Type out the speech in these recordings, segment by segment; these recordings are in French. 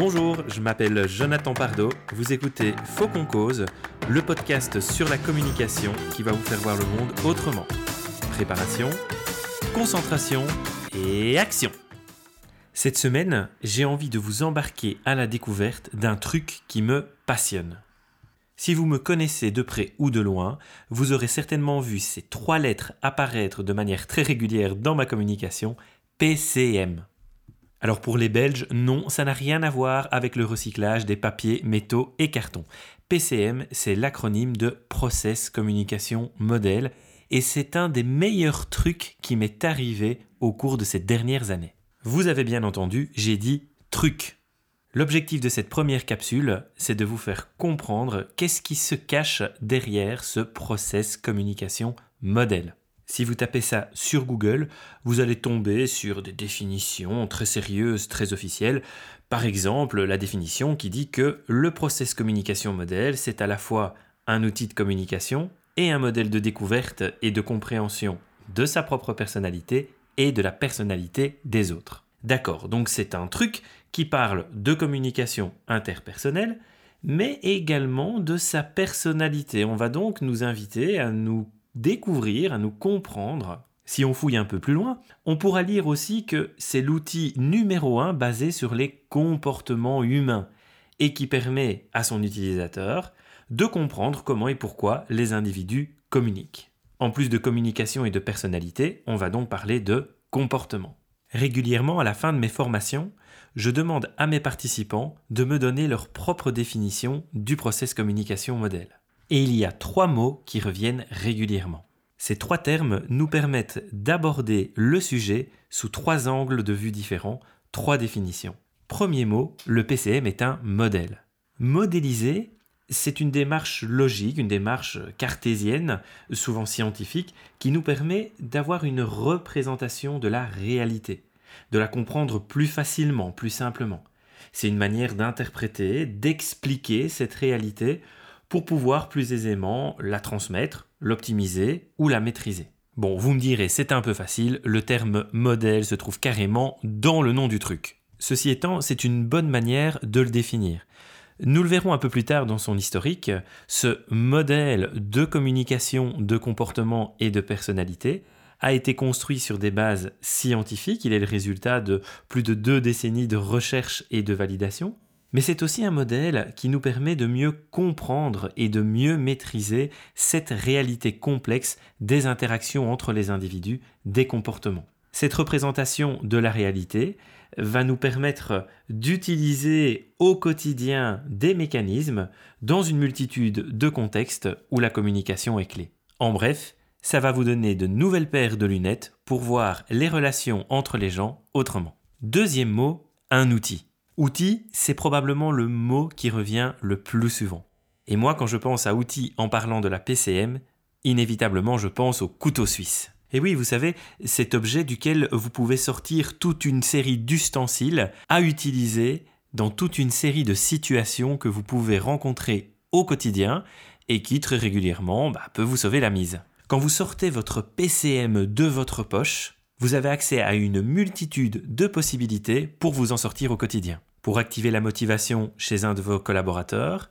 Bonjour, je m'appelle Jonathan Pardo, vous écoutez Faux cause, le podcast sur la communication qui va vous faire voir le monde autrement. Préparation, concentration et action. Cette semaine, j'ai envie de vous embarquer à la découverte d'un truc qui me passionne. Si vous me connaissez de près ou de loin, vous aurez certainement vu ces trois lettres apparaître de manière très régulière dans ma communication, PCM. Alors pour les Belges, non, ça n'a rien à voir avec le recyclage des papiers, métaux et cartons. PCM, c'est l'acronyme de Process Communication Model et c'est un des meilleurs trucs qui m'est arrivé au cours de ces dernières années. Vous avez bien entendu, j'ai dit truc. L'objectif de cette première capsule, c'est de vous faire comprendre qu'est-ce qui se cache derrière ce process communication modèle. Si vous tapez ça sur Google, vous allez tomber sur des définitions très sérieuses, très officielles. Par exemple, la définition qui dit que le process communication modèle, c'est à la fois un outil de communication et un modèle de découverte et de compréhension de sa propre personnalité et de la personnalité des autres. D'accord, donc c'est un truc qui parle de communication interpersonnelle, mais également de sa personnalité. On va donc nous inviter à nous découvrir, à nous comprendre. Si on fouille un peu plus loin, on pourra lire aussi que c'est l'outil numéro un basé sur les comportements humains et qui permet à son utilisateur de comprendre comment et pourquoi les individus communiquent. En plus de communication et de personnalité, on va donc parler de comportement. Régulièrement, à la fin de mes formations, je demande à mes participants de me donner leur propre définition du process communication modèle. Et il y a trois mots qui reviennent régulièrement. Ces trois termes nous permettent d'aborder le sujet sous trois angles de vue différents, trois définitions. Premier mot, le PCM est un modèle. Modéliser, c'est une démarche logique, une démarche cartésienne, souvent scientifique, qui nous permet d'avoir une représentation de la réalité, de la comprendre plus facilement, plus simplement. C'est une manière d'interpréter, d'expliquer cette réalité pour pouvoir plus aisément la transmettre, l'optimiser ou la maîtriser. Bon, vous me direz, c'est un peu facile, le terme modèle se trouve carrément dans le nom du truc. Ceci étant, c'est une bonne manière de le définir. Nous le verrons un peu plus tard dans son historique, ce modèle de communication, de comportement et de personnalité a été construit sur des bases scientifiques, il est le résultat de plus de deux décennies de recherche et de validation, mais c'est aussi un modèle qui nous permet de mieux comprendre et de mieux maîtriser cette réalité complexe des interactions entre les individus, des comportements. Cette représentation de la réalité va nous permettre d'utiliser au quotidien des mécanismes dans une multitude de contextes où la communication est clé. En bref, ça va vous donner de nouvelles paires de lunettes pour voir les relations entre les gens autrement. Deuxième mot, un outil. Outil, c'est probablement le mot qui revient le plus souvent. Et moi, quand je pense à outil en parlant de la PCM, inévitablement je pense au couteau suisse. Et oui, vous savez, cet objet duquel vous pouvez sortir toute une série d'ustensiles à utiliser dans toute une série de situations que vous pouvez rencontrer au quotidien et qui très régulièrement bah, peut vous sauver la mise. Quand vous sortez votre PCM de votre poche, vous avez accès à une multitude de possibilités pour vous en sortir au quotidien. Pour activer la motivation chez un de vos collaborateurs,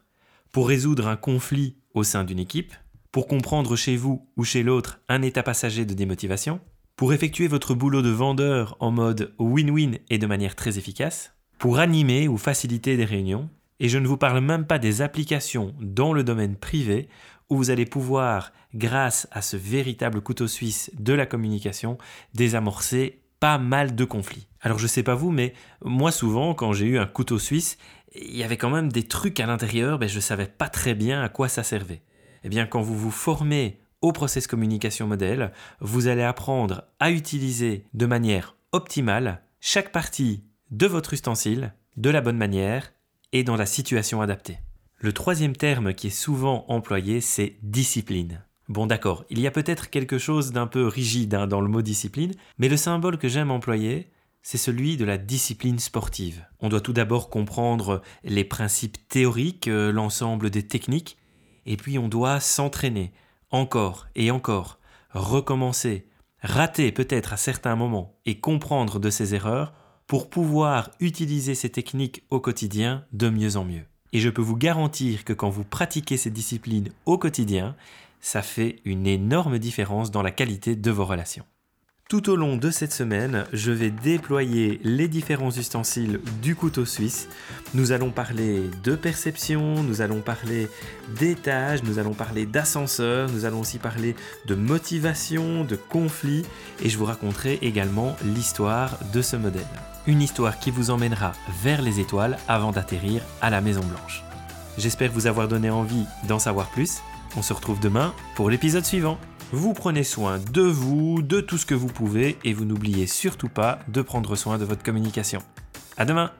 pour résoudre un conflit au sein d'une équipe, pour comprendre chez vous ou chez l'autre un état passager de démotivation, pour effectuer votre boulot de vendeur en mode win-win et de manière très efficace, pour animer ou faciliter des réunions, et je ne vous parle même pas des applications dans le domaine privé où vous allez pouvoir, grâce à ce véritable couteau suisse de la communication, désamorcer pas mal de conflits. Alors je sais pas vous, mais moi souvent quand j'ai eu un couteau suisse, il y avait quand même des trucs à l'intérieur, ben je savais pas très bien à quoi ça servait. Eh bien, quand vous vous formez au process communication modèle, vous allez apprendre à utiliser de manière optimale chaque partie de votre ustensile de la bonne manière et dans la situation adaptée. Le troisième terme qui est souvent employé, c'est discipline. Bon d'accord, il y a peut-être quelque chose d'un peu rigide hein, dans le mot discipline, mais le symbole que j'aime employer, c'est celui de la discipline sportive. On doit tout d'abord comprendre les principes théoriques, euh, l'ensemble des techniques, et puis on doit s'entraîner encore et encore, recommencer, rater peut-être à certains moments et comprendre de ses erreurs pour pouvoir utiliser ces techniques au quotidien de mieux en mieux. Et je peux vous garantir que quand vous pratiquez ces disciplines au quotidien, ça fait une énorme différence dans la qualité de vos relations. Tout au long de cette semaine, je vais déployer les différents ustensiles du couteau suisse. Nous allons parler de perception, nous allons parler d'étage, nous allons parler d'ascenseur, nous allons aussi parler de motivation, de conflit et je vous raconterai également l'histoire de ce modèle. Une histoire qui vous emmènera vers les étoiles avant d'atterrir à la Maison Blanche. J'espère vous avoir donné envie d'en savoir plus. On se retrouve demain pour l'épisode suivant. Vous prenez soin de vous, de tout ce que vous pouvez et vous n'oubliez surtout pas de prendre soin de votre communication. À demain!